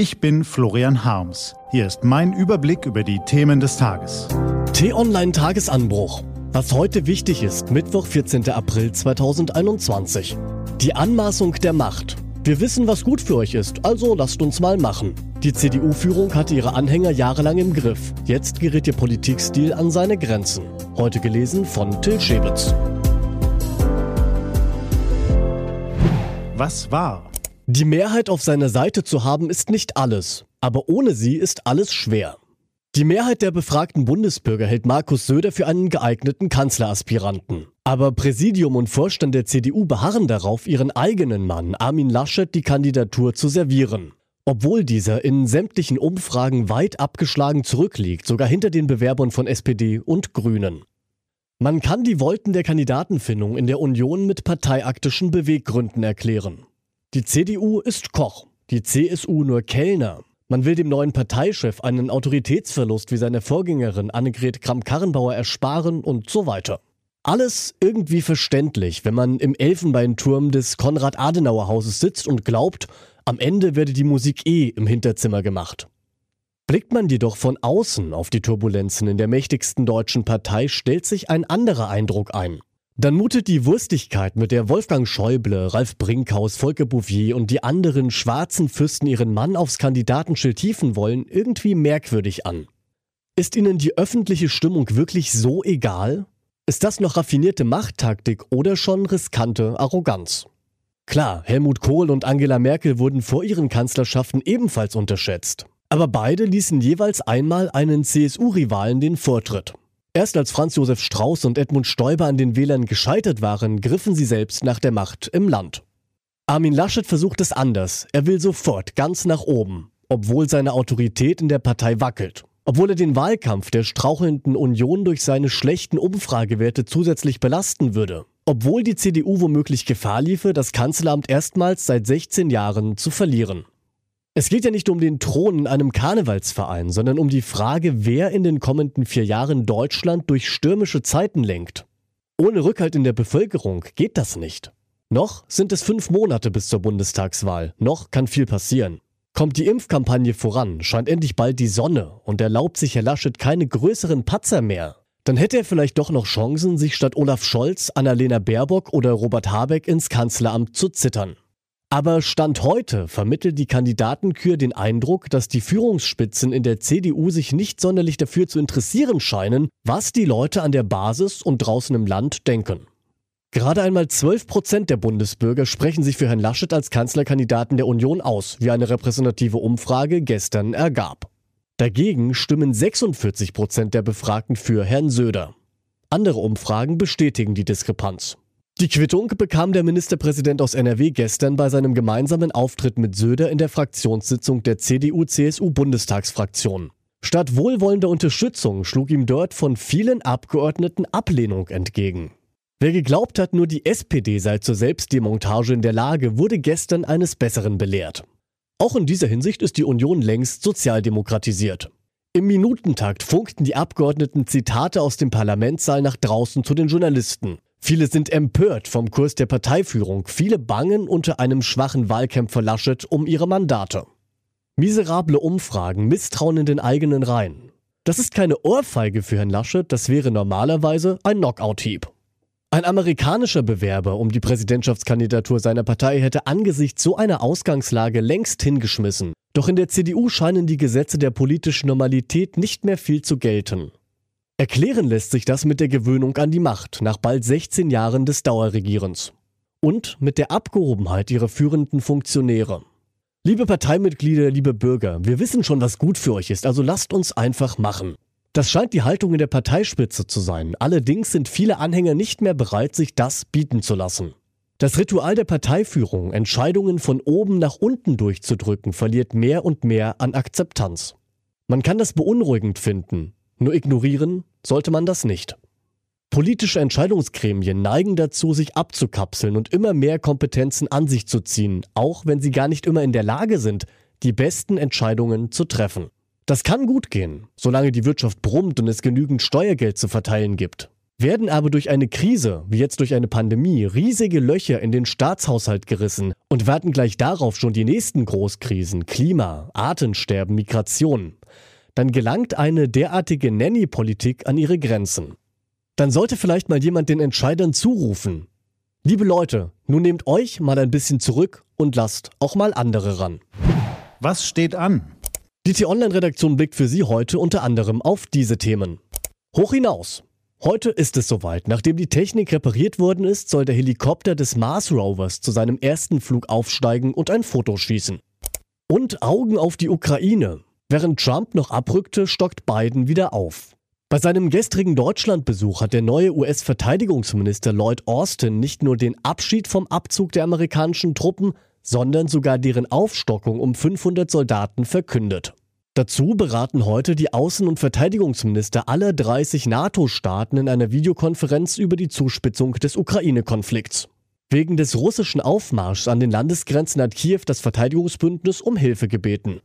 Ich bin Florian Harms. Hier ist mein Überblick über die Themen des Tages. T-Online Tagesanbruch. Was heute wichtig ist, Mittwoch, 14. April 2021. Die Anmaßung der Macht. Wir wissen, was gut für euch ist, also lasst uns mal machen. Die CDU-Führung hatte ihre Anhänger jahrelang im Griff. Jetzt gerät ihr Politikstil an seine Grenzen. Heute gelesen von Till Schäbitz. Was war? Die Mehrheit auf seiner Seite zu haben ist nicht alles, aber ohne sie ist alles schwer. Die Mehrheit der befragten Bundesbürger hält Markus Söder für einen geeigneten Kanzleraspiranten. Aber Präsidium und Vorstand der CDU beharren darauf, ihren eigenen Mann Armin Laschet die Kandidatur zu servieren. Obwohl dieser in sämtlichen Umfragen weit abgeschlagen zurückliegt, sogar hinter den Bewerbern von SPD und Grünen. Man kann die Wolken der Kandidatenfindung in der Union mit parteiaktischen Beweggründen erklären. Die CDU ist Koch, die CSU nur Kellner. Man will dem neuen Parteichef einen Autoritätsverlust wie seine Vorgängerin Annegret Kramp-Karrenbauer ersparen und so weiter. Alles irgendwie verständlich, wenn man im Elfenbeinturm des Konrad-Adenauer-Hauses sitzt und glaubt, am Ende werde die Musik eh im Hinterzimmer gemacht. Blickt man jedoch von außen auf die Turbulenzen in der mächtigsten deutschen Partei, stellt sich ein anderer Eindruck ein. Dann mutet die Wurstigkeit, mit der Wolfgang Schäuble, Ralf Brinkhaus, Volker Bouvier und die anderen schwarzen Fürsten ihren Mann aufs Kandidatenschild tiefen wollen, irgendwie merkwürdig an. Ist ihnen die öffentliche Stimmung wirklich so egal? Ist das noch raffinierte Machttaktik oder schon riskante Arroganz? Klar, Helmut Kohl und Angela Merkel wurden vor ihren Kanzlerschaften ebenfalls unterschätzt. Aber beide ließen jeweils einmal einen CSU-Rivalen den Vortritt. Erst als Franz Josef Strauß und Edmund Stoiber an den Wählern gescheitert waren, griffen sie selbst nach der Macht im Land. Armin Laschet versucht es anders. Er will sofort ganz nach oben, obwohl seine Autorität in der Partei wackelt. Obwohl er den Wahlkampf der strauchelnden Union durch seine schlechten Umfragewerte zusätzlich belasten würde. Obwohl die CDU womöglich Gefahr liefe, das Kanzleramt erstmals seit 16 Jahren zu verlieren. Es geht ja nicht um den Thron in einem Karnevalsverein, sondern um die Frage, wer in den kommenden vier Jahren Deutschland durch stürmische Zeiten lenkt. Ohne Rückhalt in der Bevölkerung geht das nicht. Noch sind es fünf Monate bis zur Bundestagswahl, noch kann viel passieren. Kommt die Impfkampagne voran, scheint endlich bald die Sonne und erlaubt sich Herr Laschet keine größeren Patzer mehr, dann hätte er vielleicht doch noch Chancen, sich statt Olaf Scholz, Annalena Baerbock oder Robert Habeck ins Kanzleramt zu zittern. Aber Stand heute vermittelt die Kandidatenkür den Eindruck, dass die Führungsspitzen in der CDU sich nicht sonderlich dafür zu interessieren scheinen, was die Leute an der Basis und draußen im Land denken. Gerade einmal 12 Prozent der Bundesbürger sprechen sich für Herrn Laschet als Kanzlerkandidaten der Union aus, wie eine repräsentative Umfrage gestern ergab. Dagegen stimmen 46 Prozent der Befragten für Herrn Söder. Andere Umfragen bestätigen die Diskrepanz. Die Quittung bekam der Ministerpräsident aus NRW gestern bei seinem gemeinsamen Auftritt mit Söder in der Fraktionssitzung der CDU-CSU-Bundestagsfraktion. Statt wohlwollender Unterstützung schlug ihm dort von vielen Abgeordneten Ablehnung entgegen. Wer geglaubt hat, nur die SPD sei zur Selbstdemontage in der Lage, wurde gestern eines Besseren belehrt. Auch in dieser Hinsicht ist die Union längst sozialdemokratisiert. Im Minutentakt funkten die Abgeordneten Zitate aus dem Parlamentssaal nach draußen zu den Journalisten. Viele sind empört vom Kurs der Parteiführung, viele bangen unter einem schwachen Wahlkämpfer Laschet um ihre Mandate. Miserable Umfragen, Misstrauen in den eigenen Reihen. Das ist keine Ohrfeige für Herrn Laschet, das wäre normalerweise ein Knockout-Hieb. Ein amerikanischer Bewerber um die Präsidentschaftskandidatur seiner Partei hätte angesichts so einer Ausgangslage längst hingeschmissen. Doch in der CDU scheinen die Gesetze der politischen Normalität nicht mehr viel zu gelten. Erklären lässt sich das mit der Gewöhnung an die Macht nach bald 16 Jahren des Dauerregierens. Und mit der Abgehobenheit ihrer führenden Funktionäre. Liebe Parteimitglieder, liebe Bürger, wir wissen schon, was gut für euch ist, also lasst uns einfach machen. Das scheint die Haltung in der Parteispitze zu sein. Allerdings sind viele Anhänger nicht mehr bereit, sich das bieten zu lassen. Das Ritual der Parteiführung, Entscheidungen von oben nach unten durchzudrücken, verliert mehr und mehr an Akzeptanz. Man kann das beunruhigend finden, nur ignorieren sollte man das nicht. Politische Entscheidungsgremien neigen dazu, sich abzukapseln und immer mehr Kompetenzen an sich zu ziehen, auch wenn sie gar nicht immer in der Lage sind, die besten Entscheidungen zu treffen. Das kann gut gehen, solange die Wirtschaft brummt und es genügend Steuergeld zu verteilen gibt. Werden aber durch eine Krise, wie jetzt durch eine Pandemie, riesige Löcher in den Staatshaushalt gerissen und warten gleich darauf schon die nächsten Großkrisen, Klima, Artensterben, Migration, dann gelangt eine derartige Nanny-Politik an ihre Grenzen. Dann sollte vielleicht mal jemand den Entscheidern zurufen. Liebe Leute, nun nehmt euch mal ein bisschen zurück und lasst auch mal andere ran. Was steht an? Die T-Online-Redaktion blickt für Sie heute unter anderem auf diese Themen. Hoch hinaus. Heute ist es soweit. Nachdem die Technik repariert worden ist, soll der Helikopter des Mars Rovers zu seinem ersten Flug aufsteigen und ein Foto schießen. Und Augen auf die Ukraine. Während Trump noch abrückte, stockt Biden wieder auf. Bei seinem gestrigen Deutschlandbesuch hat der neue US-Verteidigungsminister Lloyd Austin nicht nur den Abschied vom Abzug der amerikanischen Truppen, sondern sogar deren Aufstockung um 500 Soldaten verkündet. Dazu beraten heute die Außen- und Verteidigungsminister aller 30 NATO-Staaten in einer Videokonferenz über die Zuspitzung des Ukraine-Konflikts. Wegen des russischen Aufmarschs an den Landesgrenzen hat Kiew das Verteidigungsbündnis um Hilfe gebeten.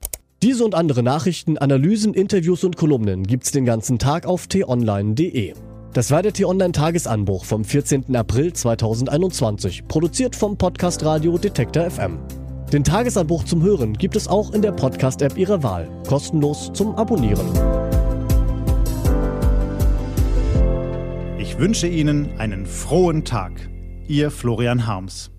Diese und andere Nachrichten, Analysen, Interviews und Kolumnen gibt's den ganzen Tag auf t-online.de. Das war der T-Online-Tagesanbruch vom 14. April 2021, produziert vom Podcast Radio Detektor FM. Den Tagesanbruch zum Hören gibt es auch in der Podcast-App Ihrer Wahl, kostenlos zum Abonnieren. Ich wünsche Ihnen einen frohen Tag. Ihr Florian Harms.